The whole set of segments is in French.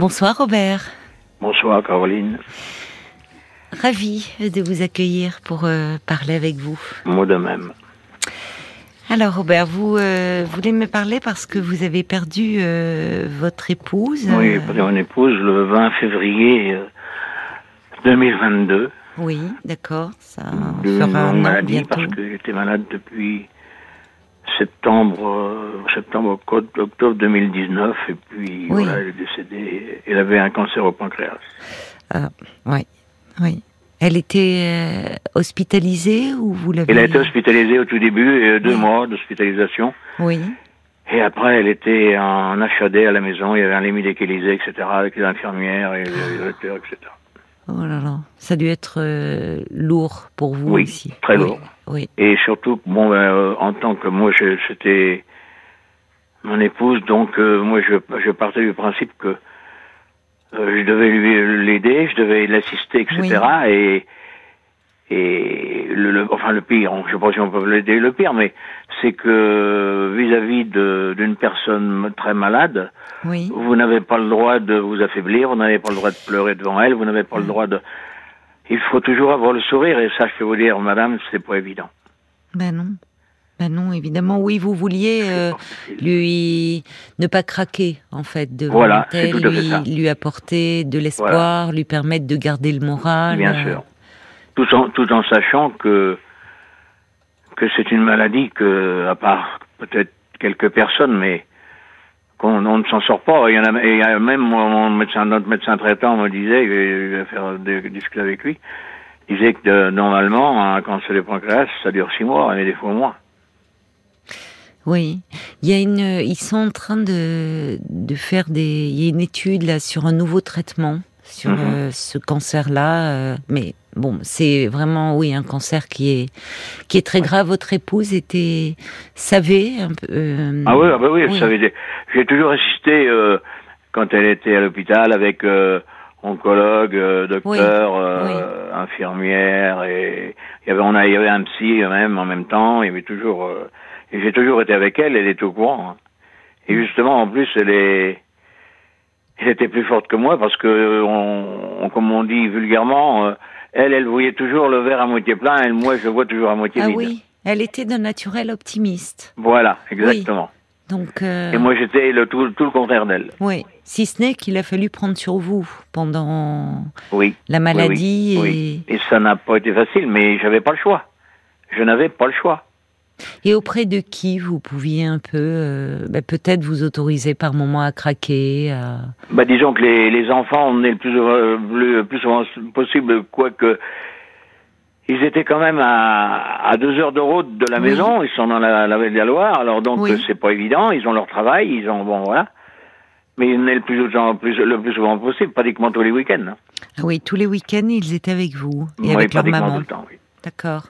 Bonsoir Robert. Bonsoir Caroline. Ravi de vous accueillir pour euh, parler avec vous. Moi de même. Alors Robert, vous euh, voulez me parler parce que vous avez perdu euh, votre épouse Oui, j'ai perdu mon épouse le 20 février 2022. Oui, d'accord. Ça fera un an bientôt. parce que j'étais malade depuis septembre, euh, septembre, octobre, octobre 2019 et puis Oui. voilà, elle est décédée. Elle avait un cancer au pancréas. Ah, oui, oui. Elle était euh, hospitalisée ou vous l'avez Elle a été hospitalisée au tout début, et deux Oui. mois d'hospitalisation. Oui, Et après, elle était en HAD à la maison, il y avait un lit médicalisé, etc., avec les infirmières et les docteurs, etc. oh là là. Ça a dû être euh, lourd pour vous Oui, aussi. très Oui, lourd. Oui, Et surtout, bon, ben, euh, en tant que moi, c'était mon épouse, donc euh, moi, je, je partais du principe que euh, je devais lui l'aider, je devais l'assister, etc. Et et le, le- enfin le pire, je sais pas si on peut l'aider le pire, mais c'est que vis-à-vis d'une personne très malade, oui. vous n'avez pas le droit de vous affaiblir, vous n'avez pas le droit de pleurer devant elle, vous n'avez pas le droit de. Il faut toujours avoir le sourire, et ça, je peux vous dire, madame, c'est pas évident. Ben non. Ben non, évidemment. Oui, vous vouliez euh, lui ne pas craquer en fait devant Voilà, fait lui, ça. lui apporter de l'espoir, lui permettre de garder le moral. Bien euh, sûr. Tout en, tout en sachant que, que c'est une maladie que, à part peut-être quelques personnes, mais qu'on on ne s'en sort pas. Il y en a, il a même mon médecin, notre médecin traitant me disait, je vais faire des discuter avec lui, disait que euh, normalement, un cancer du pancréas, ça dure six mois, et des fois moins. Oui, il y a une, ils sont en train de, de faire des, il y a une étude là sur un nouveau traitement sur Mhm. euh, ce cancer-là, euh, mais bon, c'est vraiment oui un cancer qui est qui est très grave. Votre épouse était savait un peu. euh, Ah oui, ah bah oui, oui. ça avait des- j'ai toujours assisté euh, quand elle était à l'hôpital avec euh, oncologue, euh, docteur, euh, infirmière et il y avait on a il y avait un psy même en même temps, il y avait toujours euh, et j'ai toujours été avec elle, elle est au courant. hein. Et justement en plus elle est elle était plus forte que moi parce que on, on- comme on dit vulgairement euh, elle elle voyait toujours le verre à moitié plein et moi je le vois toujours à moitié Ah vide. oui, elle était d'un naturel optimiste. Voilà, exactement. Donc euh, Et moi j'étais le tout, tout le contraire d'elle. oui, si ce n'est qu'il a fallu prendre sur vous pendant Oui. la maladie oui, et. Et ça n'a pas été facile, mais j'avais pas le choix. Je n'avais pas le choix. Et auprès de qui vous pouviez un peu, euh, bah, peut-être vous autoriser par moment à craquer à... Bah, disons que les, les enfants, on est le plus, euh, le plus souvent possible, quoique ils étaient quand même à, à deux heures de route de la Oui. maison. Ils sont dans la, la vallée de la Loire, alors donc Oui. c'est pas évident. Ils ont leur travail, ils ont bon voilà. Mais on est le plus, le plus souvent possible, pratiquement tous les week-ends. hein. Ah oui, tous les week-ends, ils étaient avec vous et Oui, avec leur maman. D'accord.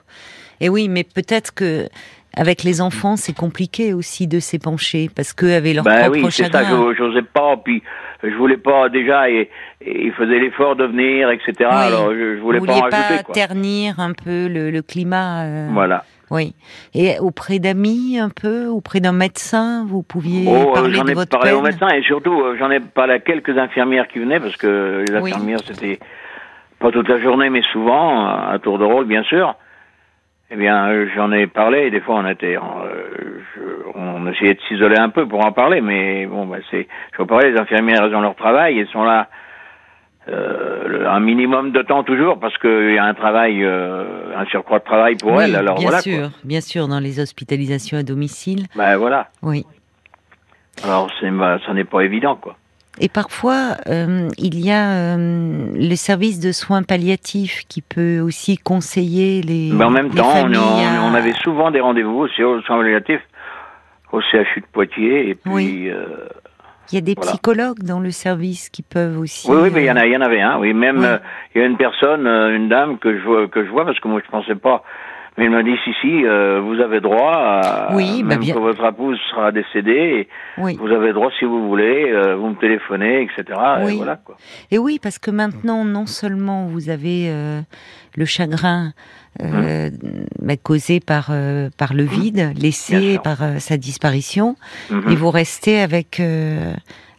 Et oui, mais peut-être que avec les enfants, c'est compliqué aussi de s'épancher parce qu'eux avaient leur Ben propre oui, c'est ça, chagrin. je- j'osais pas, puis je voulais pas déjà, et, et il faisait l'effort de venir, etc. Oui. Alors je, je voulais vous pas en rajouter, pas quoi. ternir un peu le, le climat. euh, Voilà. Oui. Et auprès d'amis un peu, auprès d'un médecin, vous pouviez Oh, euh, parler j'en de ai votre parlé au médecin, et surtout, euh, j'en ai parlé à quelques infirmières qui venaient, parce que les Oui. infirmières, c'était pas toute la journée, mais souvent, à tour de rôle, bien sûr. Eh bien, euh, j'en ai parlé, et des fois, on était, euh, je- on essayait de s'isoler un peu pour en parler, mais bon, bah, c'est, je vous parlais, les infirmières, elles ont leur travail, elles sont là, euh, un minimum de temps toujours, parce qu'il y a un travail, euh, un surcroît de travail pour Oui, elles, alors bien voilà. sûr, bien sûr, dans les hospitalisations à domicile. Ben voilà. Oui. Alors, c'est, bah, ça n'est pas évident, quoi. Et parfois, euh, il y a euh, le service de soins palliatifs qui peut aussi conseiller les. Mais en même temps, on, à- on- avait souvent des rendez-vous aussi au soins palliatifs, au CHU de Poitiers, et puis... Oui. euh, Il y a des voilà. psychologues dans le service qui peuvent aussi. oui, oui, mais il y en euh, a, il y en avait un. Oui, même Oui. il y a une personne, une dame que je vois, que je vois parce que moi je pensais pas. Mais elle m'a dit si si, euh, vous avez droit, à, Oui, bah même bien. que votre épouse sera décédée, Oui. vous avez droit si vous voulez, euh, vous me téléphonez, etc. Oui. Et voilà quoi. Et oui, parce que maintenant, non seulement vous avez euh, le chagrin euh, bah, causé par par le vide, Bien laissé par sa disparition, Mhm. et vous restez avec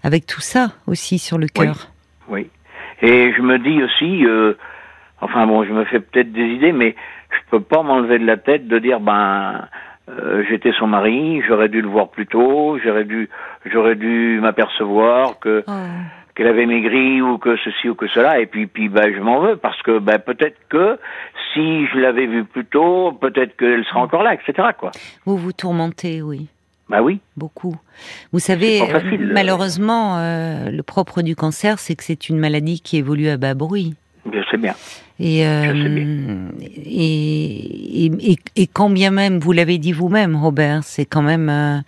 avec tout ça aussi sur le cœur. Oui. Et je me dis aussi, enfin bon, je me fais peut-être des idées, mais je peux pas m'enlever de la tête de dire, ben, euh, j'étais son mari, j'aurais dû le voir plus tôt, j'aurais dû, j'aurais dû m'apercevoir que. Oh. qu'elle avait maigri ou que ceci ou que cela et puis puis ben je m'en veux parce que ben peut-être que si je l'avais vue plus tôt peut-être qu'elle sera encore là etc quoi Vous vous tourmentez, oui, bah oui beaucoup. Vous savez, facile, euh. malheureusement, euh, le propre du cancer, c'est que c'est une maladie qui évolue à bas bruit. Je sais bien Et, euh, Je sais et, et, et, et quand bien même, vous l'avez dit vous-même, Robert, c'est quand même, euh,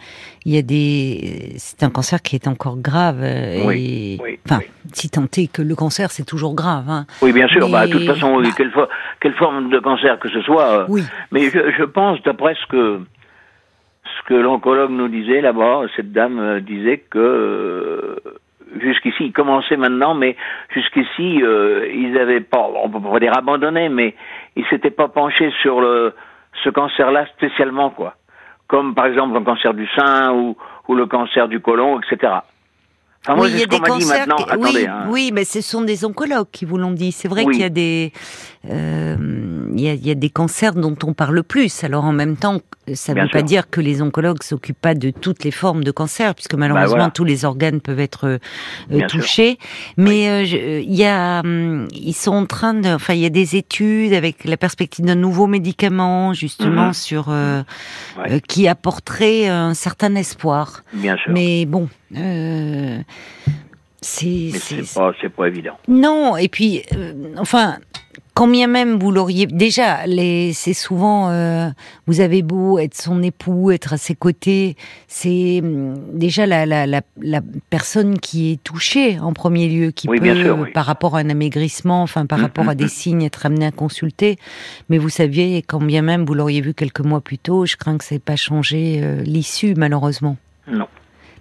il y a des, c'est un cancer qui est encore grave. euh, Oui, enfin, oui. si tant est que le cancer, c'est toujours grave. Hein. oui bien sûr bah de toute façon bah. quelle, quelle forme de cancer que ce soit euh, Oui, mais je, je pense d'après ce que ce que l'oncologue nous disait là-bas cette dame disait que jusqu'ici, ils commençaient maintenant, mais jusqu'ici, euh, ils avaient pas, on peut pas dire abandonné, mais ils s'étaient pas penchés sur le, ce cancer-là spécialement, quoi. Comme par exemple le cancer du sein ou, ou le cancer du côlon, etc. Enfin, moi, oui, il c'est y a ce des qu'on m'a dit cancers. maintenant. qui- Attendez, oui, hein. oui, mais ce sont des oncologues qui vous l'ont dit. C'est vrai Oui. qu'il y a des, euh, il y a, il y a des cancers dont on parle plus. Alors en même temps, ça ne veut pas dire que les oncologues s'occupent pas de toutes les formes de cancer, puisque malheureusement voilà. tous les organes peuvent être euh, sûr. touchés. Mais euh, je- euh, il y a, hum, ils sont en train de, enfin, il y a des études avec la perspective d'un nouveau médicament, justement Mhm. sur euh, Ouais. euh, qui apporterait un certain espoir. Bien sûr. Mais bon, euh, c'est, pas, pas évident. non. Et puis, euh, enfin, combien même vous l'auriez déjà, les, c'est souvent, euh, vous avez beau être son époux, être à ses côtés, c'est hum, déjà la, la, la, la personne qui est touchée en premier lieu, qui Oui, peut, bien sûr, oui. par rapport à un amaigrissement, enfin par Mm, rapport à mm, des mm. signes, être amené à consulter. Mais vous saviez, quand bien même vous l'auriez vu quelques mois plus tôt, je crains que ça n'ait pas changé euh, l'issue, malheureusement. Non.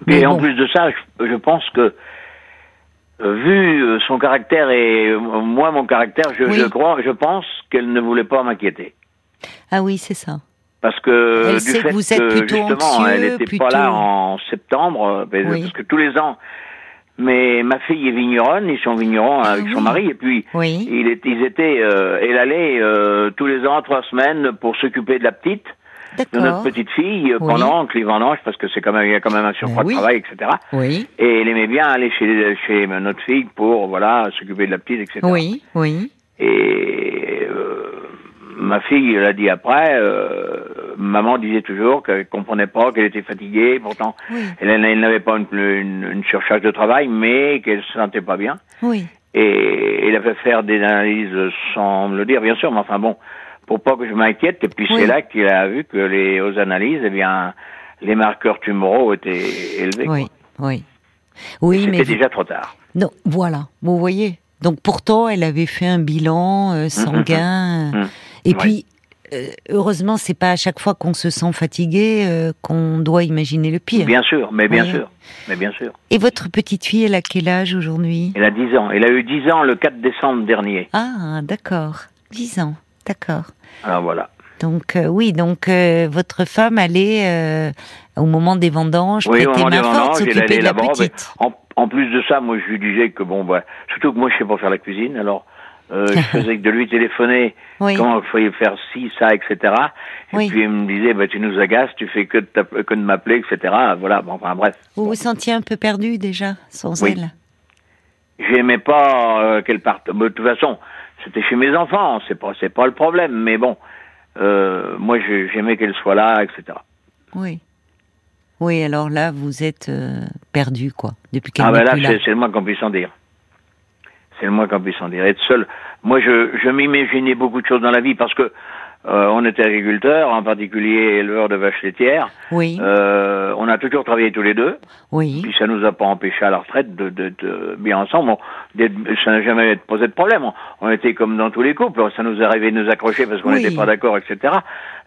Mais en bon. plus de ça, je, je pense que vu euh, son caractère et euh, moi mon caractère, je, Oui. je crois, je pense qu'elle ne voulait pas m'inquiéter. Ah oui, c'est ça. Parce que Elle du sait que fait vous êtes plutôt justement, elle n'était plutôt- pas là en septembre, euh, parce Oui. parce que tous les ans. Mais ma fille est vigneronne, ils sont vignerons Ah avec oui. son mari, et puis Oui. il est, ils étaient, euh, elle allait euh, tous les ans trois semaines pour s'occuper de la petite, de notre petite fille, euh, Oui. pendant que les vendanges, parce que c'est quand même, il y a quand même un surcroît oui. de travail, etc. Oui. Et elle aimait bien aller chez, chez notre fille pour, voilà, s'occuper de la petite, etc. Oui, oui. Et euh, ma fille l'a dit après, euh, maman disait toujours qu'elle comprenait pas, qu'elle était fatiguée, pourtant Oui. elle, elle n'avait pas une, une, une surcharge de travail, mais qu'elle se sentait pas bien. Oui. Et elle a fait faire des analyses sans me le dire, bien sûr, mais enfin bon, pour pas que je m'inquiète. Et puis Oui. c'est là qu'il a vu que les aux analyses, eh bien, les marqueurs tumoraux étaient élevés. Oui. quoi. Oui. Oui, C'était mais déjà trop tard. non, voilà. Vous voyez. Donc pourtant, elle avait fait un bilan euh, sanguin. Mhm. Et Ouais. puis, euh, heureusement, c'est pas à chaque fois qu'on se sent fatigué euh, qu'on doit imaginer le pire. Bien sûr, mais bien Oui. sûr, mais bien sûr. Et votre petite fille, elle a quel âge aujourd'hui? Elle a 10 ans. Elle a eu 10 ans le 4 décembre dernier. Ah, d'accord. 10 ans. D'accord. Alors voilà. Donc euh, oui, donc euh, votre femme allait euh, au moment des vendanges Oui, au prêter main forte, vendanges, elle s'occuper allait de la petite? En, en plus de ça, moi, je lui disais que bon, bah, surtout que moi, je sais pas faire la cuisine, alors je faisais que de lui téléphoner Oui. comment il fallait faire ci, ça, etc. Et Oui. puis il me disait, bah, tu nous agaces, tu fais que de, t'app- que de m'appeler, etc. Voilà, bon, enfin bref. Vous vous sentiez un peu perdu déjà sans Oui. elle? J'aimais pas qu'elle parte. Mais de toute façon, c'était chez mes enfants, c'est pas, c'est pas le problème. Mais bon, euh, moi, j'aimais qu'elle soit là, etc. Oui. Oui, alors là, vous êtes euh, perdu, quoi, depuis qu'elle Ah ben là, c'est c'est le moins qu'on puisse en dire. C'est le moins qu'on puisse en dire. Être seul. Moi, je, je m'imaginais beaucoup de choses dans la vie parce que euh, on était agriculteurs, en particulier éleveurs de vaches laitières. Oui, Euh, on a toujours travaillé tous les deux. oui, Puis ça nous a pas empêché à la retraite de, de, de bien ensemble. On- ça n'a jamais posé de problème. On, on était comme dans tous les couples. Ça nous arrivait de nous accrocher parce qu'on Oui. n'était pas d'accord, etc.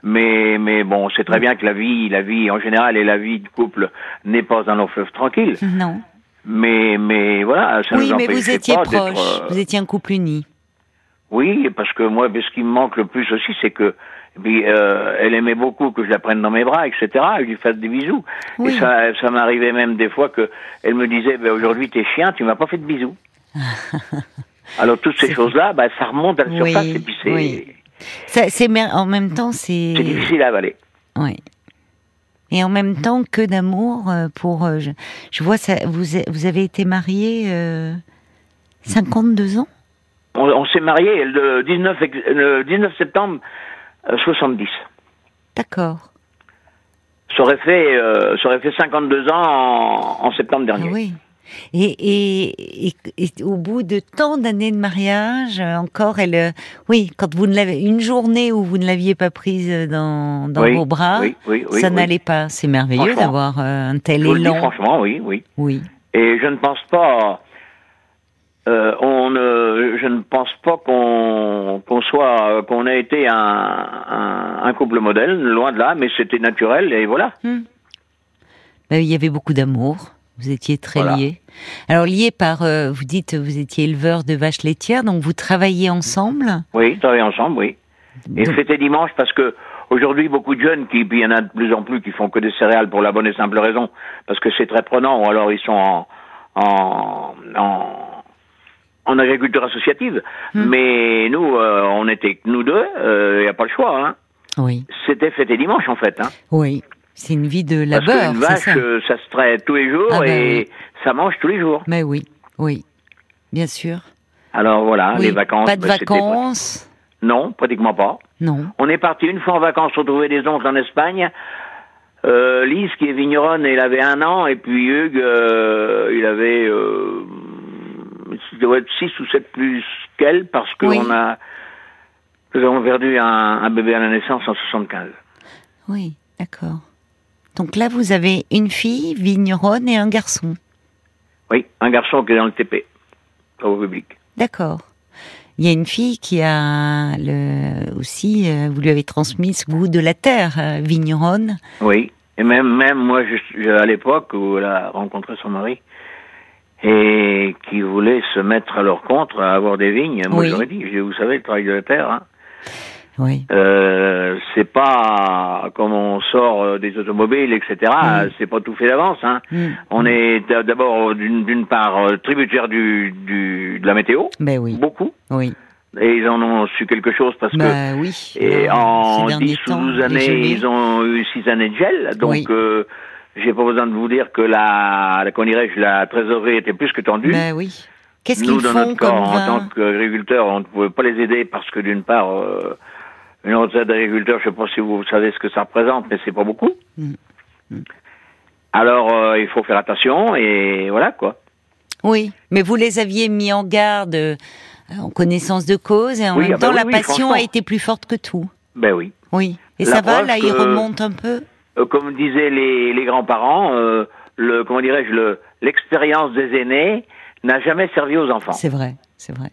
Mais, mais bon, on sait très bien que la vie, la vie en général et la vie de couple n'est pas un long fleuve tranquille. non. Mais, mais voilà, ça oui, nous mais vous empêchait étiez pas d'être, proche, euh, vous étiez un couple uni. Oui, parce que moi, ce qui me manque le plus aussi, c'est que puis, euh, elle aimait beaucoup que je la prenne dans mes bras, etc. Et que je lui fasse des bisous. Oui. Et ça, ça m'arrivait même des fois que elle me disait, ben, aujourd'hui t'es chien, tu m'as pas fait de bisous. Alors toutes ces choses-là, bah, ça remonte à la Oui, surface et puis c'est oui. C'est mer- en même temps, c'est. c'est difficile à avaler. Oui. Et en même temps, que d'amour euh, pour. euh, je, je vois ça. Vous, vous avez été marié euh, 52 ans? On, on s'est marié le 19, ex- le 19 septembre euh, 70. D'accord. Ça aurait fait, euh, ça aurait fait 52 ans en, en septembre Ah dernier. oui. Et, et, et, et au bout de tant d'années de mariage, euh, encore, elle, euh, oui, quand vous ne l'avez, une journée où vous ne l'aviez pas prise dans, dans Oui, vos bras, oui, oui, oui, ça n'allait pas. C'est merveilleux d'avoir euh, un tel le dis élan. franchement, oui, oui. Oui, Et je ne pense pas, euh, on ne, je ne pense pas qu'on qu'on soit, qu'on ait été un, un, un couple modèle, loin de là, mais c'était naturel et voilà. Ben, il y avait beaucoup d'amour. Vous étiez très Voilà. liés. Alors liés par, euh, vous dites, vous étiez éleveur de vaches laitières, donc vous travailliez ensemble? Oui, travailler ensemble, oui. Et Donc- fêter dimanche parce que aujourd'hui beaucoup de jeunes qui, puis il y en a de plus en plus qui font que des céréales pour la bonne et simple raison parce que c'est très prenant ou alors ils sont en en en, en agriculture associative. Hmm. Mais nous, euh, on était que nous deux, il n'y a pas le choix. Hein. Oui, C'était fêter dimanche en fait. Hein. oui. C'est une vie de Parce labeur, qu'une c'est vache, ça. euh, ça se traite tous les jours Ah ben et oui. ça mange tous les jours. Mais oui, oui, bien sûr. Alors voilà, Oui, les vacances. Pas de ben, vacances. Non, pratiquement pas. Non. On est parti une fois en vacances retrouver des oncles en Espagne. Euh, Lise, qui est vigneronne, elle avait un an, et puis Hugues, euh, il avait, euh, il doit être six ou sept plus qu'elle, parce Oui. a, nous avons perdu un, un bébé à la naissance en 75. Oui, d'accord. Donc là, vous avez une fille vigneronne et un garçon. Oui, un garçon qui est dans le TP, au public. D'accord. Il y a une fille qui a le, aussi, euh, vous lui avez transmis ce goût de la terre, euh, vigneronne. Oui, et même, même moi, je, je- à l'époque où elle a rencontré son mari, et qui voulait se mettre à leur compte, à avoir des vignes, moi Oui. j'aurais dit, vous savez, le travail de la terre, hein, Oui. Euh, c'est pas comme on sort euh, des automobiles, etc. Mm. C'est pas tout fait d'avance. Hein. Mm. On est d- d'abord d'une part euh, tributaire du, du de la météo, Ben oui, beaucoup, oui. et ils en ont su quelque chose parce que Ben oui. et Là, en ces derniers 10 ou temps, 12 les années, ils ont eu 6 années de gel. Donc, Oui. euh, j'ai pas besoin de vous dire que la, dirais-je, la trésorerie était plus que tendue. Ben oui. Qu'est-ce Nous, qu'ils dans font notre comme corps, en vin tant qu'agriculteurs, on ne pouvait pas les aider parce que d'une part, euh, une retraite d'agriculteur, je ne sais pas si vous savez ce que ça représente, mais c'est pas beaucoup. Mm. Alors, euh, il faut faire attention et voilà quoi. Oui, mais vous les aviez mis en garde euh, en connaissance de cause et en Oui, même ah bah temps oui, la oui, passion a été plus forte que tout. Ben oui. Oui. Et La ça va, là, il que- remonte un peu Euh, comme disaient les, les grands-parents, euh, le comment dirais-je, le l'expérience des aînés n'a jamais servi aux enfants. C'est vrai, c'est vrai.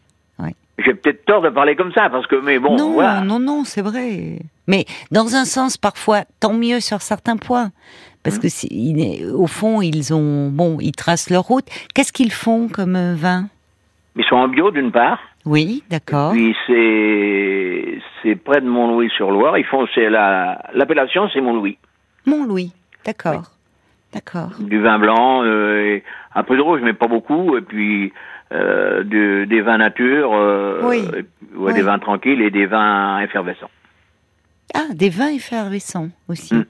J'ai peut-être tort de parler comme ça parce que mais bon, non, voilà. non, non, c'est vrai. Mais dans un sens, parfois, tant mieux sur certains points. Parce Mmh. que, est- au fond, ils ont, bon, ils tracent leur route. Qu'est-ce qu'ils font comme euh, vin? Ils sont en bio d'une part. Oui, d'accord. Puis c'est c'est près de Mont-Louis-sur-Loire. Ils font c'est la l'appellation c'est Mont-Louis. Mont-Louis, d'accord. D'accord. Du vin blanc, euh, et un peu de rouge mais pas beaucoup. Et puis euh, des vins nature, euh, Oui. et- ouais, Oui. des vins tranquilles et des vins effervescents. Ah, des vins effervescents aussi. Mm.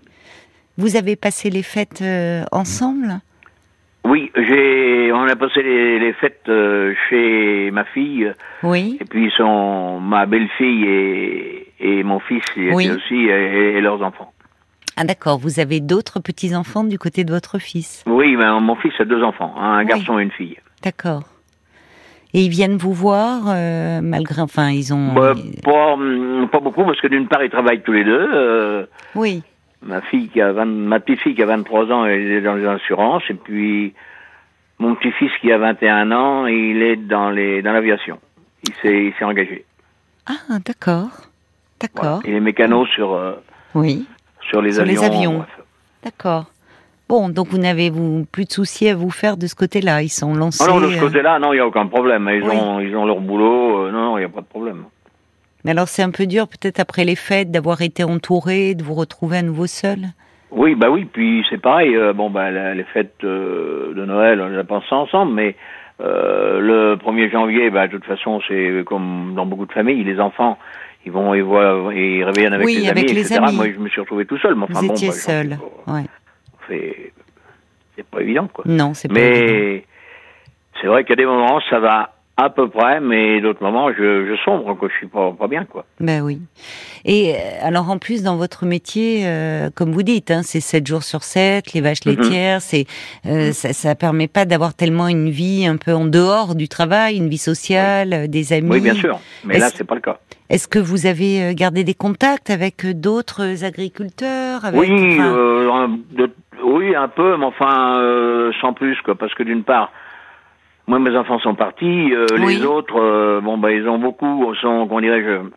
Vous avez passé les fêtes ensemble? Oui, j'ai on a passé les, les fêtes chez ma fille Oui. et puis son ma belle-fille et, et mon fils Oui. aussi et, et leurs enfants. Ah, d'accord. Vous avez d'autres petits-enfants du côté de votre fils? Oui, mais mon fils a deux enfants, hein, un Oui. garçon et une fille. D'accord. Et ils viennent vous voir, euh, malgré. Enfin, ils ont. Bah, pas, hum, pas beaucoup parce que d'une part ils travaillent tous les deux. euh, Oui. ma fille qui a 20, ma petite fille qui a 23 ans, elle est dans les assurances et puis mon petit fils qui a 21 ans, il est dans les dans l'aviation. Il s'est il s'est engagé. Ah, d'accord. Voilà. D'accord. Il est mécano sur euh, Oui. Sur les Sur avions. les avions. bref. D'accord. Bon, donc vous n'avez plus de soucis à vous faire de ce côté-là. Ils sont lancés. Ah non, de ce euh, côté-là, non, il n'y a aucun problème. Ils Oui. ont ils ont leur boulot. euh, non, il n'y a pas de problème. Mais alors c'est un peu dur peut-être après les fêtes d'avoir été entouré, de vous retrouver à nouveau seul? Oui, bah oui, puis c'est pareil. euh, bon, bah les fêtes euh, de Noël, on les a passées ensemble, mais euh, le 1er janvier, bah de toute façon, c'est comme dans beaucoup de familles, les enfants, ils vont, ils voient, ils reviennent avec Oui, les avec amis, les etc. amis. Moi, je me suis retrouvé tout seul. Mais enfin vous bon, étiez bah, seul. Ouais. c'est c'est pas évident, quoi. Non, c'est pas évident. Mais c'est vrai a des moments, ça va à peu près, mais d'autres moments, je, je sombre, quoi. Je suis pas, pas bien, quoi. Ben oui. Et euh, alors en plus dans votre métier, euh, comme vous dites, hein, c'est 7 jours sur 7, les vaches Mhm. laitières, c'est euh, ça, ça permet pas d'avoir tellement une vie un peu en dehors du travail, une vie sociale, euh, des amis. Oui, bien sûr. Mais là, Est-ce- c'est pas le cas. Est-ce que vous avez euh, gardé des contacts avec d'autres agriculteurs avec, Oui, enfin, euh, de- oui, un peu, mais enfin, euh, sans plus, quoi. Parce que d'une part, moi, mes enfants sont partis. euh, Oui. Les autres, euh, bon, bah, ils ont beaucoup, sont, comment dirais-je,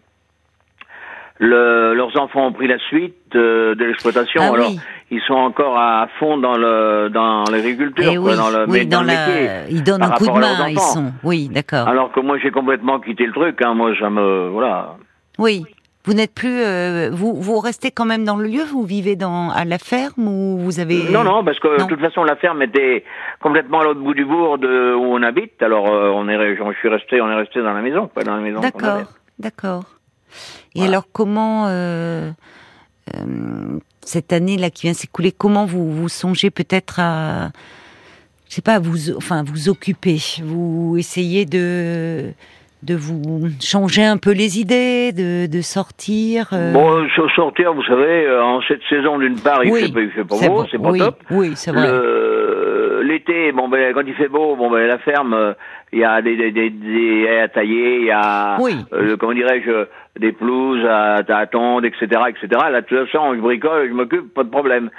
le, leurs enfants ont pris la suite euh, de l'exploitation. Ah alors, oui. ils sont encore à fond dans le dans l'agriculture, eh oui, dans le, oui, mais dans la, métier. ils donnent un coup de main, ils sont. Oui, d'accord. Alors que moi, j'ai complètement quitté le truc. Hein. Moi, ça me, voilà. Oui. Vous n'êtes plus, euh, vous, vous restez quand même dans le lieu. Vous vivez dans à la ferme ou vous avez Non, non, parce que de toute façon, la ferme était complètement à l'autre bout du bourg de, où on habite. Alors, euh, on est, je suis resté, on est resté dans la maison, pas dans la maison. D'accord, d'accord. Et Voilà. alors comment euh, euh, cette année là qui vient s'écouler, comment vous vous songez peut-être à, je sais pas, vous enfin vous occuper, vous essayez de de vous changer un peu les idées, de, de sortir. euh, Bon, sur sortir, vous savez, euh, en cette saison, d'une part, il oui, fait pas, il fait pas c'est beau, bon, c'est pas oui, top. Oui, c'est vrai. L'été, bon ben quand il fait beau, bon ben la ferme, euh, il y a des des des, des haies à tailler, il y a Oui. euh, comment dirais-je des pelouses à, à attendre, etc., etc. Là, de toute façon, je bricole, je m'occupe, pas de problème.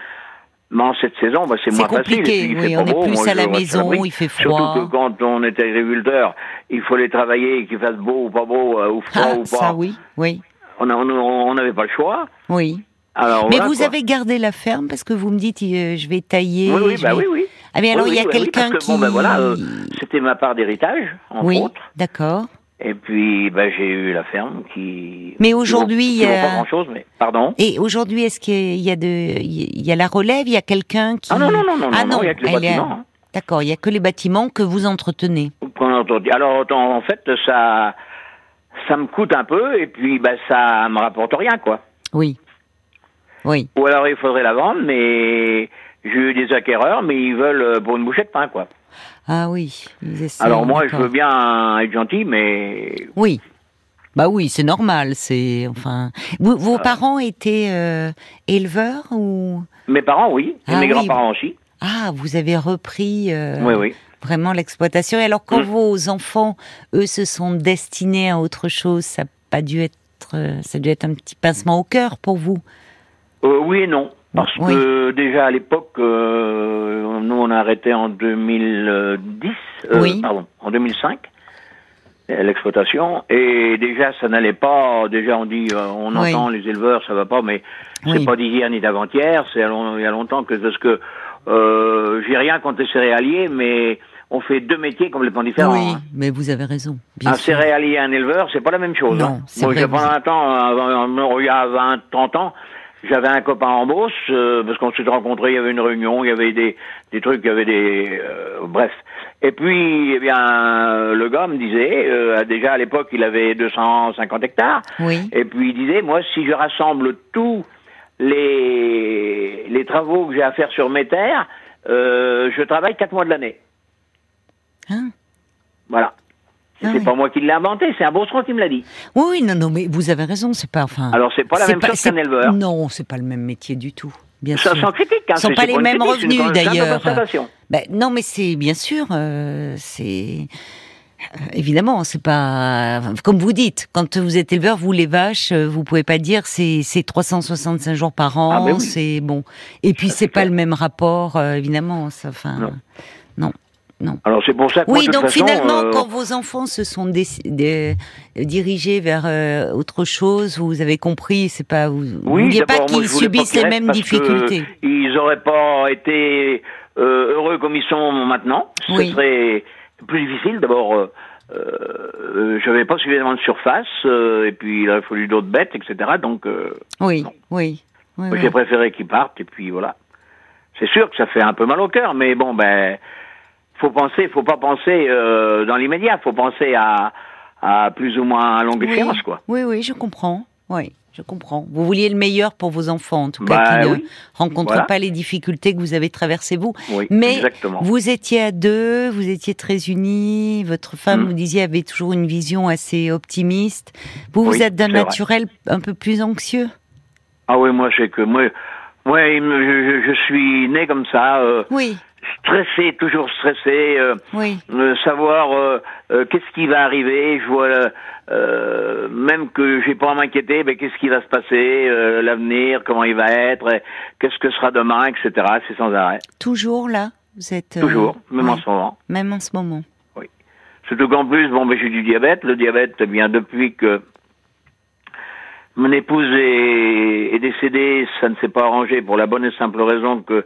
Mais en cette saison, bah, c'est moins facile. compliqué, et puis, oui, on est plus moi, à la maison, il fait Surtout froid. que quand on est agriculteur, il faut les travailler, qu'il fasse beau ou pas beau, euh, ou froid Ah, ou pas. ça oui, oui, On n'avait pas le choix. oui. Alors, Mais voilà, vous quoi. avez gardé la ferme parce que vous me dites euh, je vais tailler. Oui, oui, bah vais- oui, oui. Ah mais alors Oui, il y a oui, oui, quelqu'un qui. Bon, ben voilà, euh, c'était ma part d'héritage, entre oui, d'accord. Et puis, ben, j'ai eu la ferme qui. Mais aujourd'hui, il y a- pas grand-chose, mais pardon. Et aujourd'hui, est-ce qu'il y a de, il y a la relève, il y a quelqu'un qui. Ah non, non, non, non, Ah non, il y a que les est- bâtiments. hein. D'accord, il y a que les bâtiments que vous entretenez. Alors, en fait, ça, ça me coûte un peu, et puis, ben, ça me rapporte rien, quoi. Oui. Oui. Ou alors, il faudrait la vendre, mais j'ai eu des acquéreurs, mais ils veulent euh, pour une bouchée de pain, quoi. Ah oui. ils essaient, Alors, moi, je veux bien être gentil, mais Oui. Bah oui, c'est normal. C'est enfin. Vous- vos parents étaient euh, éleveurs ou? Mes parents, oui, et Ah mes oui. grands-parents aussi. ah vous avez repris euh, Oui, oui. vraiment l'exploitation. Et alors quand Mm. vos enfants, eux, se sont destinés à autre chose, ça a pas dû être, euh, ça a dû être un petit pincement au cœur pour vous? Euh, oui et non. Parce Oui. que déjà à l'époque, euh, nous on a arrêté en 2010, euh, Oui. pardon, en 2005, euh, l'exploitation, et déjà ça n'allait pas. Déjà on dit, euh, on Oui. entend les éleveurs, ça va pas, mais c'est pas d'hier ni d'avant-hier. C'est il y a longtemps que parce que euh, j'ai rien contre les céréaliers, mais on fait deux métiers complètement différents. oui, hein. mais vous avez raison. Bien Un sûr. céréalier et un éleveur, c'est pas la même chose. Non, hein. c'est Moi, vrai, pendant vous- un temps, il y a 20, 30 ans, j'avais un copain en Beauce, euh, parce qu'on s'était rencontrés, il y avait une réunion, il y avait des, des trucs, il y avait des... euh, bref. Et puis, eh bien, le gars me disait, euh, déjà à l'époque, il avait 250 hectares, Oui. et puis il disait, moi, si je rassemble tous les, les travaux que j'ai à faire sur mes terres, euh, je travaille quatre mois de l'année. Hein? Voilà. Ah c'est oui. pas moi qui l'ai inventé, c'est un Beauceron qui me l'a dit. Oui, oui, non, non, mais vous avez raison, c'est pas enfin. Alors, c'est pas la même chose c'est- qu'un éleveur. Non, c'est pas le même métier du tout. Bien Ça, sûr. sans critique, hein. Ce sont pas les mêmes critique, revenus, d'ailleurs. Ben, non, mais c'est bien sûr, euh, c'est euh, évidemment, c'est pas comme vous dites. Quand vous êtes éleveur, vous les vaches, euh, vous pouvez pas dire c'est c'est 365 jours par an, Ah, ben oui. c'est bon. Et puis c'est pas clair. le même rapport, euh, évidemment. Ça, enfin, Non. non, non. Alors, c'est pour ça que moi, Oui, toute donc façon, finalement, euh, quand vos enfants se sont des- dirigés vers euh, autre chose, vous avez compris, c'est pas vous, oui, pas qu'ils je pas subissent qu'ils les mêmes parce que difficultés. Ils auraient pas été euh, heureux comme ils sont maintenant. Ce Oui. serait plus difficile. D'abord, euh, j'avais pas suffisamment de surface, et puis il a fallu d'autres bêtes, etc. Donc, oui, oui, oui, j'ai préféré qu'ils partent, et puis voilà. C'est sûr que ça fait un peu mal au cœur, mais bon, ben, faut penser, faut pas penser euh, dans l'immédiat, faut penser à, à plus ou moins à longue oui. échéance, quoi. Oui, oui, je comprends. Oui, je comprends. Vous vouliez le meilleur pour vos enfants, en tout cas, Bah, qui ne rencontrent Voilà. pas les difficultés que vous avez traversées vous. Oui, Mais exactement. vous étiez à deux, vous étiez très unis. Votre femme, Mm. vous disiez, avait toujours une vision assez optimiste. Vous, vous êtes d'un vrai. naturel un peu plus anxieux. Ah oui, moi, c'est que moi, je- je suis né comme ça, euh, Oui, stressé, toujours stressé. euh, oui, euh, savoir euh, euh, qu'est-ce qui va arriver. Je vois euh, même que j'ai pas à m'inquiéter, mais qu'est-ce qui va se passer, euh, l'avenir, comment il va être, qu'est-ce que sera demain, etc. C'est sans arrêt, toujours là. Vous êtes euh, toujours, même en ce moment. même en ce moment. Surtout qu'en plus, bon, ben, j'ai du diabète. Le diabète, eh bien depuis que mon épouse est, est décédée, ça ne s'est pas arrangé pour la bonne et simple raison que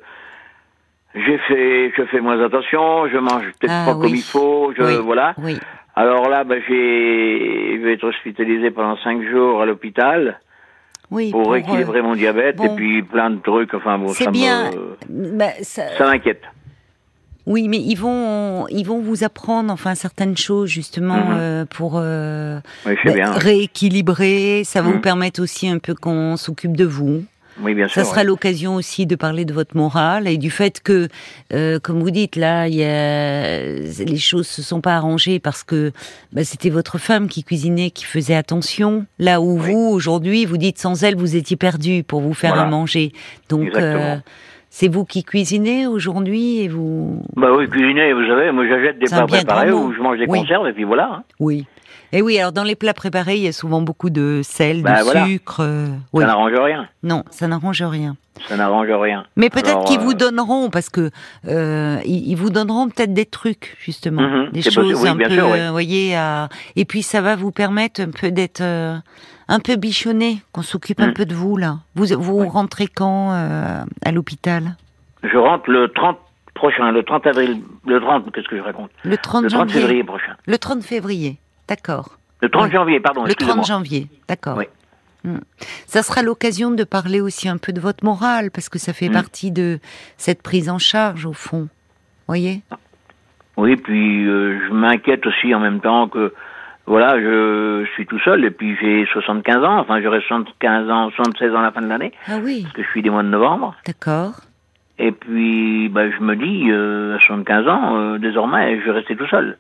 j'ai fait, je fais moins attention, je mange peut-être Ah, pas oui. comme il faut, je, Oui. voilà. Oui, Alors là, ben, j'ai, je vais être hospitalisé pendant cinq jours à l'hôpital oui. pour, pour, euh, mon diabète bon. et puis plein de trucs. Enfin bon, C'est ça bien. me, bah, ça- ça m'inquiète. Oui, mais ils vont, ils vont vous apprendre, enfin, certaines choses justement Mhm. euh, pour euh, Oui, bah, bien. rééquilibrer. Ça va Mhm. vous permettre aussi un peu qu'on s'occupe de vous. Oui, bien Ça sera ouais. l'occasion aussi de parler de votre morale et du fait que, euh, comme vous dites, là, y a, les choses se sont pas arrangées parce que bah, c'était votre femme qui cuisinait, qui faisait attention. Là où Oui. vous, aujourd'hui, vous dites sans elle, vous étiez perdu pour vous faire Voilà. à manger. Donc, euh, c'est vous qui cuisinez aujourd'hui et vous. Bah oui, cuisiner, vous savez, moi j'achète des plats préparés ou je mange des Oui. conserves et puis voilà. hein. Oui. Et oui, alors dans les plats préparés, il y a souvent beaucoup de sel, Bah, de voilà. sucre. euh. Ça n'arrange rien. Non, ça n'arrange rien. Ça n'arrange rien. Mais peut-être qu'ils euh, vous donneront, parce que euh, ils, vous donneront peut-être des trucs justement, Mhm, des choses oui, un peu, sûr, oui. euh, voyez, à... et puis ça va vous permettre un peu d'être euh, un peu bichonné, qu'on s'occupe un Mhm. peu de vous là. Vous vous Oui. rentrez quand euh, à l'hôpital? Je rentre le 30 prochain, le 30 avril, le 30, qu'est-ce que je raconte? Le 30 Le 30 janvier. février prochain. Le 30 février, d'accord. Le 30 Oui. janvier, pardon, Le excusez-moi. 30 janvier, d'accord. Oui. Hmm. Ça sera l'occasion de parler aussi un peu de votre morale, parce que ça fait Hmm. partie de cette prise en charge, au fond. Voyez? Oui, puis euh, je m'inquiète aussi en même temps que, voilà, je, suis tout seul et puis j'ai 75 ans, enfin j'aurai 75 ans, 76 ans à la fin de l'année, Ah oui, parce que je suis des mois de novembre. d'accord. Et puis, bah, je me dis, euh, à 75 ans, euh, désormais, je vais rester tout seul.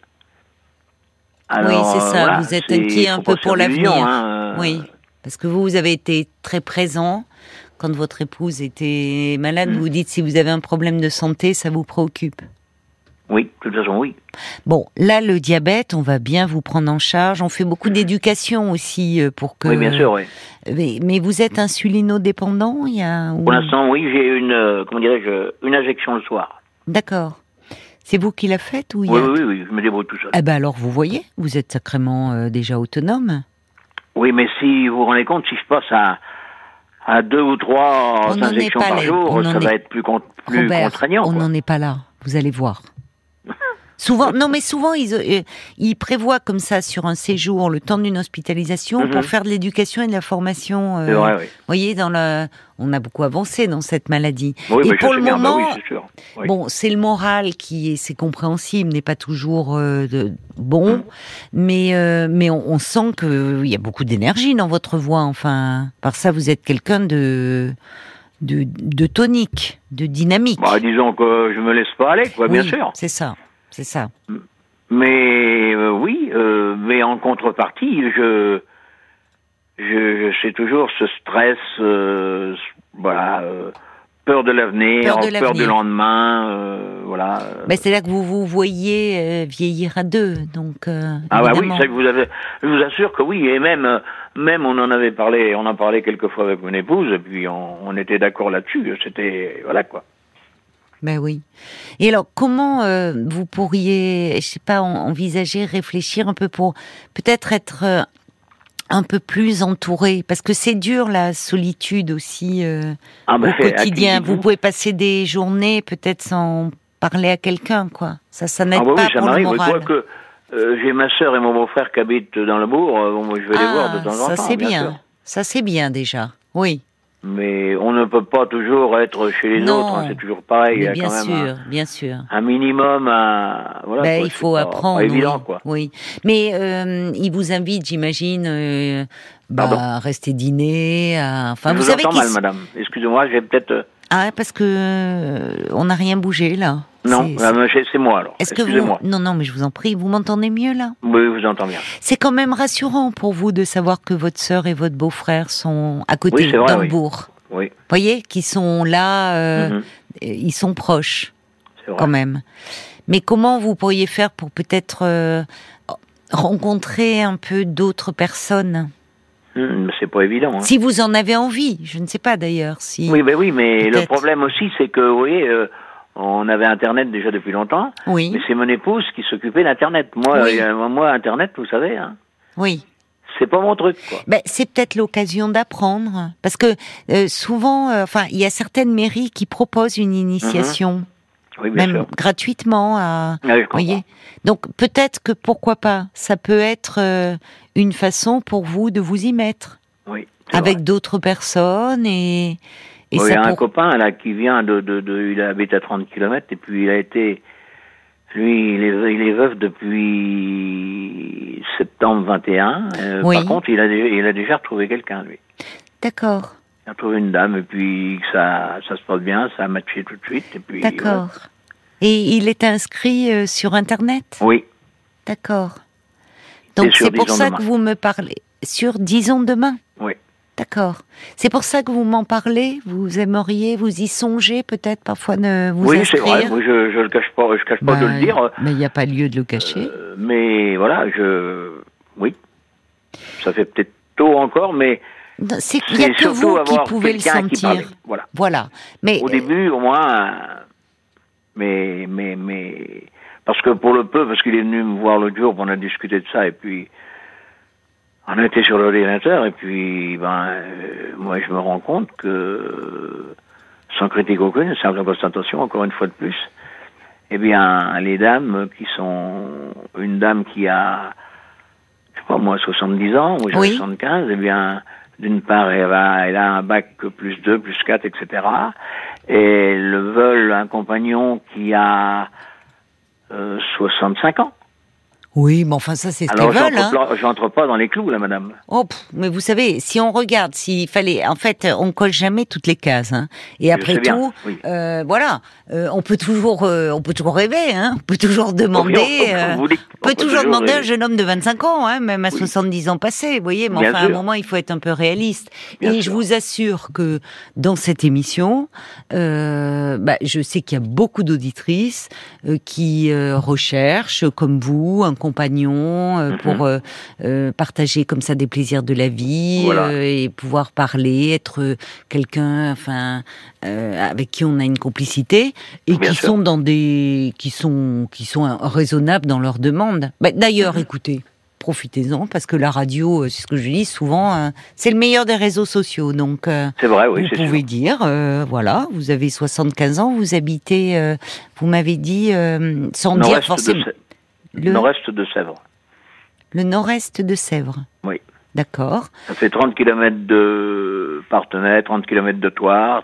Oui, c'est ça, voilà, vous êtes inquiet un peu pour l'avenir. hein, euh, Oui, parce que vous, vous avez été très présent quand votre épouse était malade. Mm. Vous dites si vous avez un problème de santé, ça vous préoccupe. Oui, de toute façon, oui. Bon, là, le diabète, on va bien vous prendre en charge. On fait beaucoup d'éducation aussi euh, pour que. Oui, bien sûr, oui. Mais, mais vous êtes insulino-dépendant il y a... ou- Pour l'instant, oui, j'ai une, euh, comment dirais-je, une injection le soir. D'accord. C'est vous qui la faites ou il y a... oui, oui, oui, je me débrouille tout seul. Eh ben alors, vous voyez, vous êtes sacrément euh, déjà autonome. Oui, mais si vous vous rendez compte, si je passe à, à deux ou trois injections par jour, On ça est- va être plus, con- plus Robert, contraignant. on n'en est pas là. Vous allez voir. Souvent, non, mais souvent ils, euh, ils prévoient comme ça sur un séjour le temps d'une hospitalisation Mhm. pour faire de l'éducation et de la formation. euh, vrai, oui. Vous voyez, dans le, on a beaucoup avancé dans cette maladie. Oui, et pour le bien, bah moment, oui, sûr. Bon, c'est le moral qui est, c'est compréhensible, n'est pas toujours euh, de- bon, Mm. mais euh, mais on, on sent que il y a beaucoup d'énergie dans votre voix. Enfin, par ça, vous êtes quelqu'un de, de de tonique, de dynamique. Bah, disons que je me laisse pas aller, quoi, bien sûr. C'est ça, c'est ça. Mais euh, oui, euh, mais en contrepartie, je, je, je sais toujours ce stress, euh, voilà, peur de l'avenir, Peur du lendemain, voilà. Ben, c'est là que vous vous voyez vieillir à deux, donc. ah bah oui, ça que vous avez, je vous assure que oui, et même, même on en avait parlé, on en parlait quelquefois avec mon épouse, et puis on, on était d'accord là-dessus. C'était voilà quoi. Ben oui. Et alors, comment euh, vous pourriez, je sais pas, en- envisager, réfléchir un peu pour peut-être être euh, un peu plus entouré, parce que c'est dur la solitude aussi euh, Ah bah, au quotidien. Vous pouvez passer des journées peut-être sans parler à quelqu'un, quoi. Ça, ça n'aide Ah bah pas oui, ça pour le moral. Euh, j'ai ma sœur et mon beau-frère qui habitent dans le bourg. Bon, moi, je vais les voir de Ah, temps en ça temps. c'est bien. bien. Ça c'est bien déjà. Oui. Mais on ne peut pas toujours être chez les Non. autres. hein, c'est toujours pareil. Il y Mais a bien quand même sûr, un, bien sûr. un minimum. à- voilà, Ben, quoi, il faut pas- apprendre. Pas évident, oui. quoi. Oui. Mais euh, il vous invite, j'imagine, euh, bah, à rester dîner. À... Enfin, je vous vous savez entends mal, madame. Excusez-moi, j'ai peut-être. euh, Ah, parce que euh, on n'a rien bougé là. Non, C'est- euh, c'est moi alors. Est-ce que vous. Non, non, mais je vous en prie, vous m'entendez mieux là? Oui, vous entends bien. C'est quand même rassurant pour vous de savoir que votre sœur et votre beau-frère sont à côté Oui, oui. bourg. Oui, Voyez, qui sont là, euh, Mhm. ils sont proches vrai. quand même. Mais comment vous pourriez faire pour peut-être euh, rencontrer un peu d'autres personnes? Mais c'est pas évident. hein. Si vous en avez envie, je ne sais pas d'ailleurs si. Oui, ben oui, mais le problème aussi, c'est que, vous voyez, euh, on avait Internet déjà depuis longtemps, Oui, mais c'est mon épouse qui s'occupait d'Internet. Moi, Oui. euh, moi, Internet, vous savez, hein, oui. c'est pas mon truc, quoi. Ben, c'est peut-être l'occasion d'apprendre, parce que euh, souvent, euh, enfin, il y a certaines mairies qui proposent une initiation, Oui, bien même sûr. gratuitement. À, Ah, voyez. Donc peut-être que pourquoi pas, ça peut être une façon pour vous de vous y mettre Oui, avec d'autres personnes et. Et Bon, il y a un copain, là, qui vient de, de, de- il habite à 30 km, et puis il a été, lui, il est, il est veuf depuis septembre 21. Euh, Oui. Par contre, il a, il a déjà retrouvé quelqu'un, lui. D'accord, Il a trouvé une dame, et puis ça, ça se passe bien, ça a matché tout de suite, et puis. d'accord. Et il est inscrit euh, sur Internet? Oui, D'accord. Donc c'est pour ça demain. que vous me parlez. Sur Disons demain? Oui. D'accord. C'est pour ça que vous m'en parlez Vous aimeriez, vous y songez peut-être parfois de vous oui, c'est vrai, moi, je, je le cache pas, je cache pas de le dire, Mais il n'y a pas lieu de le cacher. euh, mais voilà, je. Oui. Ça fait peut-être tôt encore, mais. Qu'il n'y a que vous qui pouvez le sentir. Voilà. Voilà. Mais Au euh, début, au moins, mais, mais, mais, parce que pour le peu, parce qu'il est venu me voir l'autre jour, on a discuté de ça, et puis, on a été sur l'ordinateur, et puis, ben, euh, moi, je me rends compte que, sans critique aucune, simple constatation, encore une fois de plus, eh bien, les dames qui sont, une dame qui a, je sais pas moi, 70 ans, Oui. 75, eh bien, d'une part, elle, va, elle a un bac plus 2, plus 4, etc. Et elles veulent un compagnon qui a euh, 65 ans. Oui, mais enfin ça c'est ce Alors, qu'ils veulent. j'entre hein. j'entre pas dans les clous, là, madame. Oh, pff, mais vous savez, si on regarde, s'il fallait, en fait, on colle jamais toutes les cases. Hein. Et après bien, tout, oui. euh, voilà, euh, on peut toujours, euh, on peut toujours rêver, hein. On peut toujours demander. On- euh, dites- on peut toujours toujours demander à un jeune homme de 25 ans, hein, même à Oui. 70 ans passés, vous voyez. Mais Bien enfin, à un moment, il faut être un peu réaliste. Bien Et je vous assure que dans cette émission, euh, bah, je sais qu'il y a beaucoup d'auditrices euh, qui euh, recherchent, comme vous, un compagnon euh, Mhm. pour euh, euh, partager comme ça des plaisirs de la vie Voilà. et pouvoir parler, être quelqu'un, enfin, avec qui on a une complicité et Bien qui sûr. sont dans des, qui sont, qui sont raisonnables dans leurs demandes. Bah, D'ailleurs, Mhm. écoutez. Profitez-en parce que la radio, c'est ce que je dis souvent, euh, c'est le meilleur des réseaux sociaux. Donc, C'est vrai, oui, vous pouvez sûr. dire, euh, voilà, vous avez 75 ans, vous habitez, euh, vous m'avez dit, euh, sans dire de, forcément, le, nord-est de Sèvres. le nord-est de Sèvres. Oui. D'accord. Ça fait 30 km de Partenay, 30 km de Toire,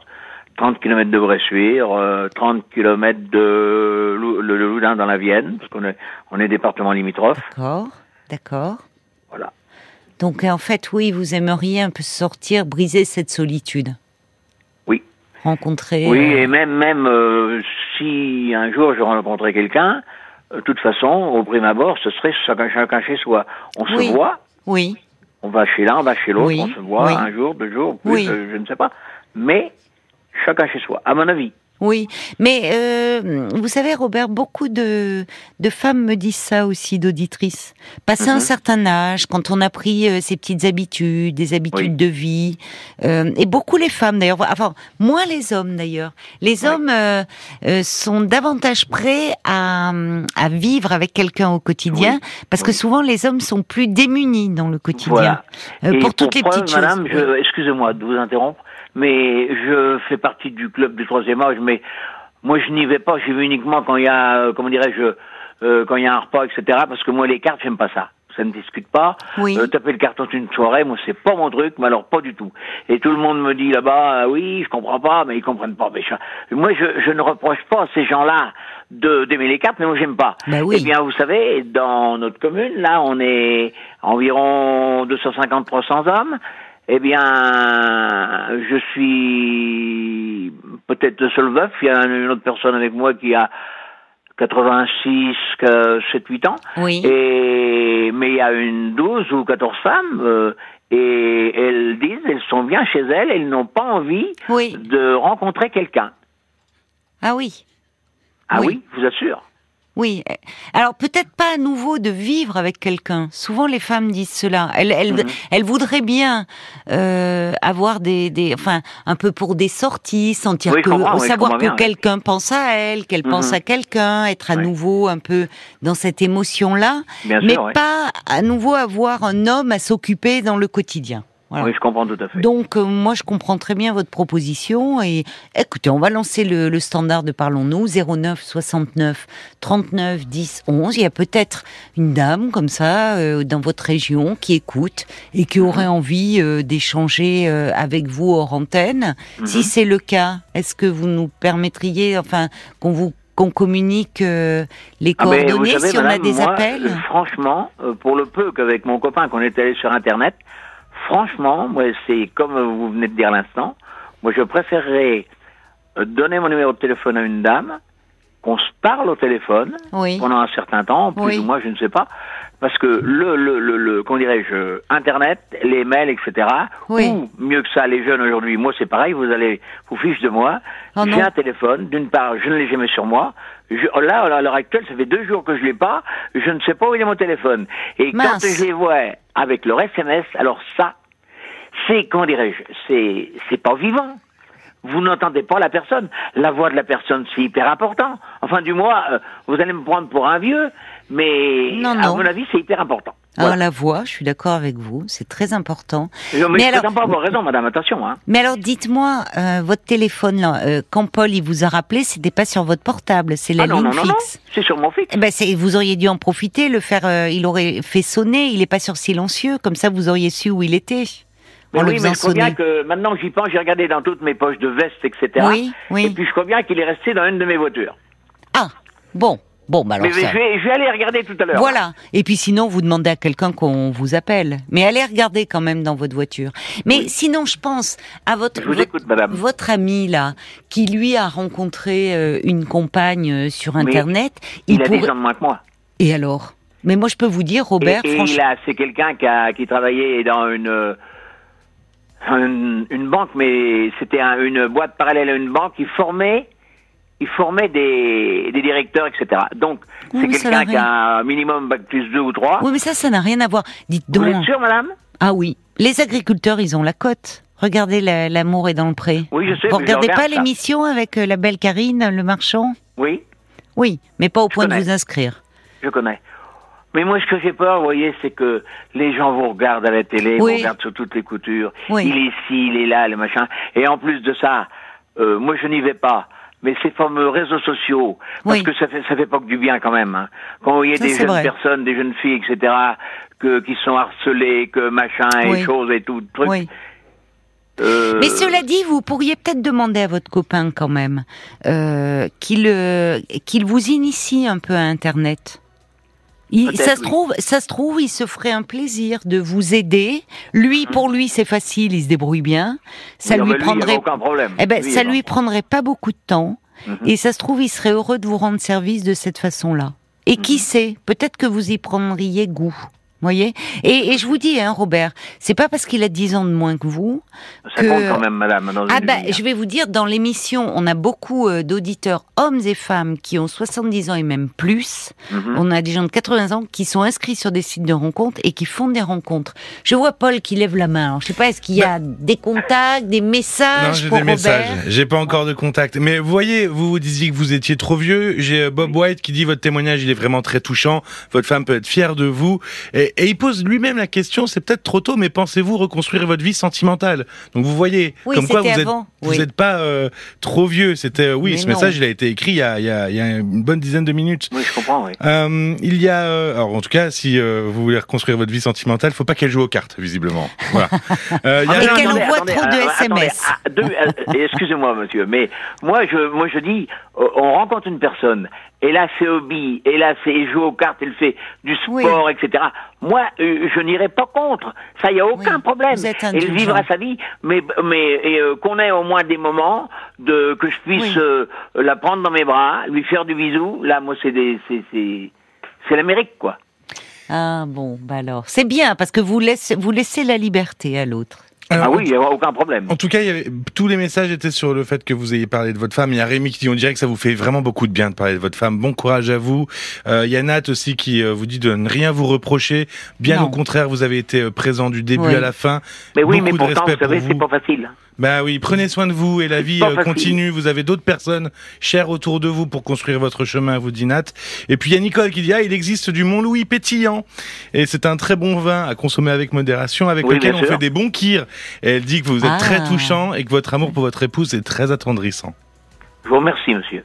30 km de Bressuire, euh, 30 km de Lou- le, le Loudun dans la Vienne, parce qu'on est, on est département limitrophe. D'accord. D'accord. Voilà. Donc, en fait, oui, vous aimeriez un peu sortir, briser cette solitude. Oui. Rencontrer. Oui, euh, et même, même euh, si un jour je rencontrais quelqu'un, euh, de toute façon, au prime abord, ce serait chacun, chacun chez soi. On Oui. se voit, Oui. on va chez l'un, on va chez l'autre, Oui, on se voit oui. un jour, deux jours, plus, euh, je ne sais pas. Mais chacun chez soi, à mon avis. Oui, mais euh, vous savez, Robert, beaucoup de, de femmes me disent ça aussi, d'auditrices. Passé un Mhm. certain âge, quand on a pris euh, ses petites habitudes, des habitudes Oui. de vie, euh, et beaucoup les femmes d'ailleurs, enfin moins les hommes d'ailleurs. Les Oui. hommes euh, euh, sont davantage prêts à, à vivre avec quelqu'un au quotidien, parce que souvent les hommes sont plus démunis dans le quotidien Voilà. euh, pour toutes les preuve, petites choses. madame, excusez-moi de vous interrompre, mais je fais partie du club du troisième âge, mais moi je n'y vais pas, j'y vais uniquement quand il y a, euh, comment dirais-je, euh, quand il y a un repas, etc. Parce que moi, les cartes, j'aime pas ça ça ne discute pas. Oui. Euh, taper le carton d'une soirée, moi c'est pas mon truc, mais alors pas du tout. Et tout le monde me dit là-bas, ah oui, je comprends pas, mais ils comprennent pas. Mais je- moi, je, je ne reproche pas à ces gens-là de d'aimer les cartes, mais moi j'aime pas. Bah oui. Eh bien, vous savez, dans notre commune, là, on est environ 250-300 hommes. Eh bien, je suis peut-être le seul veuf. Il y a une autre personne avec moi qui a 86, 7, 8 ans. Oui. Et, mais il y a une 12 ou 14 femmes, euh, et elles disent, elles sont bien chez elles, elles n'ont pas envie Oui. de rencontrer quelqu'un. Ah oui. Ah Oui. oui, je vous assure. Oui. Alors peut-être pas à nouveau de vivre avec quelqu'un. Souvent les femmes disent cela. Elles, elles, Mhm. elles voudraient bien euh, avoir des, des, enfin, un peu pour des sorties, sentir Oui, que, oui, savoir que quelqu'un pense à elle, qu'elle Mhm. pense à quelqu'un, être à Oui. nouveau un peu dans cette émotion-là, mais sûr, pas à nouveau avoir un homme à s'occuper dans le quotidien. Voilà. Oui, je comprends tout à fait. Donc euh, moi je comprends très bien votre proposition et écoutez on va lancer le, le standard de parlons-nous 09 69 39 10 11 il y a peut-être une dame comme ça euh, dans votre région qui écoute et qui Mhm. aurait envie euh, d'échanger euh, avec vous hors antenne si c'est le cas est-ce que vous nous permettriez enfin qu'on vous qu'on communique euh, les Ah, coordonnées savez, si on a des moi, appels? euh, Franchement, euh, pour le peu qu'avec mon copain qu'on est allé sur Internet, franchement, moi, c'est comme vous venez de dire à l'instant, moi, je préférerais euh, donner mon numéro de téléphone à une dame, qu'on se parle au téléphone oui pendant un certain temps, plus Oui. ou moins, je ne sais pas, parce que le, le, le, le comment dirais-je, Internet, les mails, etc. Oui. Ou mieux que ça, les jeunes aujourd'hui, moi c'est pareil, vous allez vous fiche de moi. Oh J'ai un téléphone, d'une part, je ne l'ai jamais sur moi. Je, là, à l'heure actuelle, ça fait deux jours que je l'ai pas. Je ne sais pas où est mon téléphone. Et Mince. quand je les vois avec leur SMS, alors ça, c'est comment dirais-je, c'est c'est pas vivant. Vous n'entendez pas la personne. La voix de la personne, c'est hyper important. Enfin, du moins, euh, vous allez me prendre pour un vieux, mais Non, à mon avis, c'est hyper important. Alors Voilà. la voix, je suis d'accord avec vous, c'est très important. Mais mais alors- pas avoir raison, madame, attention. Hein. Mais alors dites-moi, euh, votre téléphone, là, euh, quand Paul il vous a rappelé, c'était pas sur votre portable, c'est la ah non, ligne non, non, non, fixe. c'est sur mon fixe. Eh ben, vous auriez dû en profiter, le faire. euh, il aurait fait sonner. Il est pas sur silencieux, comme ça vous auriez su où il était. Mais en oui, mais je crois bien que maintenant que j'y pense, j'ai regardé dans toutes mes poches de veste, etc. Oui, oui. Et puis je crois bien qu'il est resté dans une de mes voitures. Ah, bon, bon, bah alors mais ça. je, vais, je vais aller regarder tout à l'heure. Voilà. Et puis sinon, vous demandez à quelqu'un qu'on vous appelle. Mais allez regarder quand même dans votre voiture. Mais Oui. sinon, je pense à votre votre, écoute, madame. votre ami là, qui lui a rencontré euh, une compagne euh, sur Mais Internet. Il, a pourrait- 10 ans de moins que moi. Et alors? Mais moi, je peux vous dire, Et, Robert, et franchement. a, c'est quelqu'un qui, a, qui travaillait dans une, euh, une, une banque, mais c'était un- une boîte parallèle à une banque. Il formait, il formait des, des directeurs, etc. Donc, Oui, c'est quelqu'un qui a un minimum bac plus 2 ou 3. Oui, mais ça, ça n'a rien à voir. Dites Vous donc. êtes sûr, madame? Ah oui, les agriculteurs, ils ont la cote. Regardez la- l'amour est dans le pré. Oui, je sais. Vous regardez regarde pas l'émission avec euh, la belle Karine, le marchand? Oui, Oui, mais pas au point de vous inscrire. je connais. Mais moi, ce que j'ai peur, vous voyez, c'est que les gens vous regardent à la télé, Oui. vous regardent sur toutes les coutures. Oui. Il est ici, il est là, le machin. Et en plus de ça, euh, moi, je n'y vais pas. Mais ces fameux réseaux sociaux, parce Oui. que ça fait ça fait pas que du bien quand même. Hein. Quand vous voyez Ça, des jeunes vrai. personnes, des jeunes filles, etc., que qui sont harcelées, que machin et choses et tout truc. Oui. euh, Mais cela dit, vous pourriez peut-être demander à votre copain quand même euh, qu'il euh, qu'il vous initie un peu à Internet. Il, ça se oui. trouve, ça se trouve, il se ferait un plaisir de vous aider. Lui, pour lui, c'est facile, il se débrouille bien. Ça lui avait prendrait, aucun problème. eh ben, Lui, ça lui prendrait pas beaucoup de temps. Mhm. Et ça se trouve, il serait heureux de vous rendre service de cette façon-là. Et Mhm. qui sait, peut-être que vous y prendriez goût. Voyez et, et je vous dis, hein, Robert, c'est pas parce qu'il a 10 ans de moins que vous Ça que- compte quand même, madame. Dans ah bah, hein. je vais vous dire, dans l'émission, on a beaucoup euh, d'auditeurs, hommes et femmes, qui ont 70 ans et même plus. Mhm. On a des gens de 80 ans qui sont inscrits sur des sites de rencontres et qui font des rencontres. Je vois Paul qui lève la main. Alors, je sais pas, est-ce qu'il y a des contacts, des Non, messages j'ai pour des messages. Robert? J'ai pas encore de contact. Mais vous voyez, vous vous disiez que vous étiez trop vieux. J'ai euh, Bob White qui dit votre témoignage, il est vraiment très touchant. Votre femme peut être fière de vous. Et, Et, et il pose lui-même la question, c'est peut-être trop tôt, mais pensez-vous reconstruire votre vie sentimentale? Donc vous voyez, Oui, comme quoi vous Oui. n'êtes pas euh, trop vieux. C'était oui, Mais ce non. message, il a été écrit il y a, il y a- il y a une bonne dizaine de minutes. Oui, je comprends, oui. Euh, il y a, euh, alors en tout cas, si euh, vous voulez reconstruire votre vie sentimentale, faut pas qu'elle joue aux cartes, visiblement. Voilà. Euh, il y a- mais qu'elle envoie attendez, trop de euh, SMS. ah, euh, Excusez-moi, monsieur, mais moi je, moi je dis, euh, on rencontre une personne, et là c'est hobby, et là c'est elle joue aux cartes, elle fait du sport, etc. Moi, euh, je n'irai pas contre. Ça, y a aucun Oui, problème. Elle vivra sa vie, mais mais euh, qu'on ait au moins des moments de que je puisse Oui. euh, la prendre dans mes bras, lui faire du bisou. Là, moi, c'est c'est c'est l'Amérique, quoi. Ah bon, bah alors. C'est bien, parce que vous laissez, vous laissez la liberté à l'autre. Alors, ah oui, il n'y a aucun problème. En tout cas, il y avait, tous les messages étaient sur le fait que vous ayez parlé de votre femme. Il y a Rémi qui dit on dirait que ça vous fait vraiment beaucoup de bien de parler de votre femme. Bon courage à vous. Euh, il y a Nat aussi qui euh, vous dit de ne rien vous reprocher. Bien Non. au contraire, vous avez été euh, présent du début Oui. à la fin. Mais oui, mais Beaucoup de pourtant, vous savez, pour c'est pas facile. Bah oui, prenez soin de vous et la vie euh, continue. Vous avez d'autres personnes chères autour de vous pour construire votre chemin, vous dit Nat. Et puis il y a Nicole qui dit ah il existe du Mont-Louis pétillant et c'est un très bon vin à consommer avec modération, avec Oui, lequel on sûr. fait des bons kirs. Et elle dit que vous êtes Ah. très touchant et que votre amour pour votre épouse est très attendrissant. Je vous remercie, monsieur.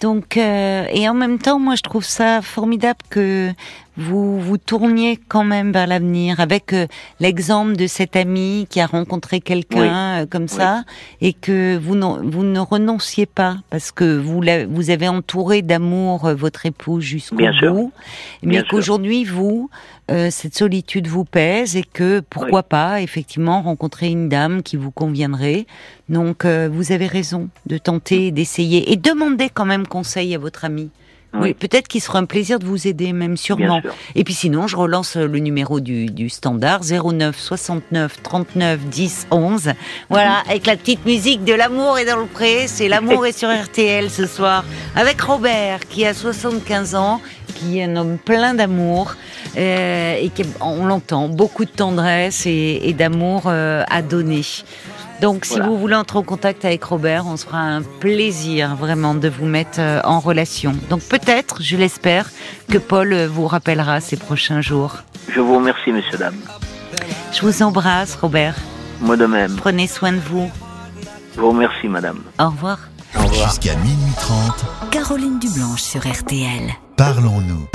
Donc, euh, et en même temps, moi, je trouve ça formidable que vous vous tourniez quand même vers l'avenir avec euh, l'exemple de cet ami qui a rencontré quelqu'un euh, comme ça et que vous, non- vous ne renonciez pas parce que vous, la- vous avez entouré d'amour euh, votre épouse jusqu'au Bien sûr. bout, mais qu'aujourd'hui, vous, euh, cette solitude vous pèse et que pourquoi pas, effectivement, rencontrer une dame qui vous conviendrait. Donc, euh, vous avez raison de tenter, d'essayer et demandez quand même conseil à votre ami. Oui, Oui. peut-être qu'il sera un plaisir de vous aider, même sûrement. Sûr. Et puis sinon, je relance euh, le numéro du, du standard 09 69 39 10 11. Voilà, avec la petite musique de l'amour est dans le pré. C'est l'amour est sur RTL ce soir avec Robert qui a 75 ans, qui est un homme plein d'amour euh, et qui, on l'entend, beaucoup de tendresse et, et d'amour euh, à donner. Donc, si Voilà. vous voulez entrer en contact avec Robert, on se fera un plaisir vraiment de vous mettre euh, en relation. Donc, peut-être, je l'espère, que Paul euh, vous rappellera ces prochains jours. Je vous remercie, messieurs, dames. Je vous embrasse, Robert. Moi de même. Prenez soin de vous. Je vous remercie, madame. Au revoir. Au revoir. Jusqu'à minuit 30, Caroline Dublanche sur RTL. parlons-nous.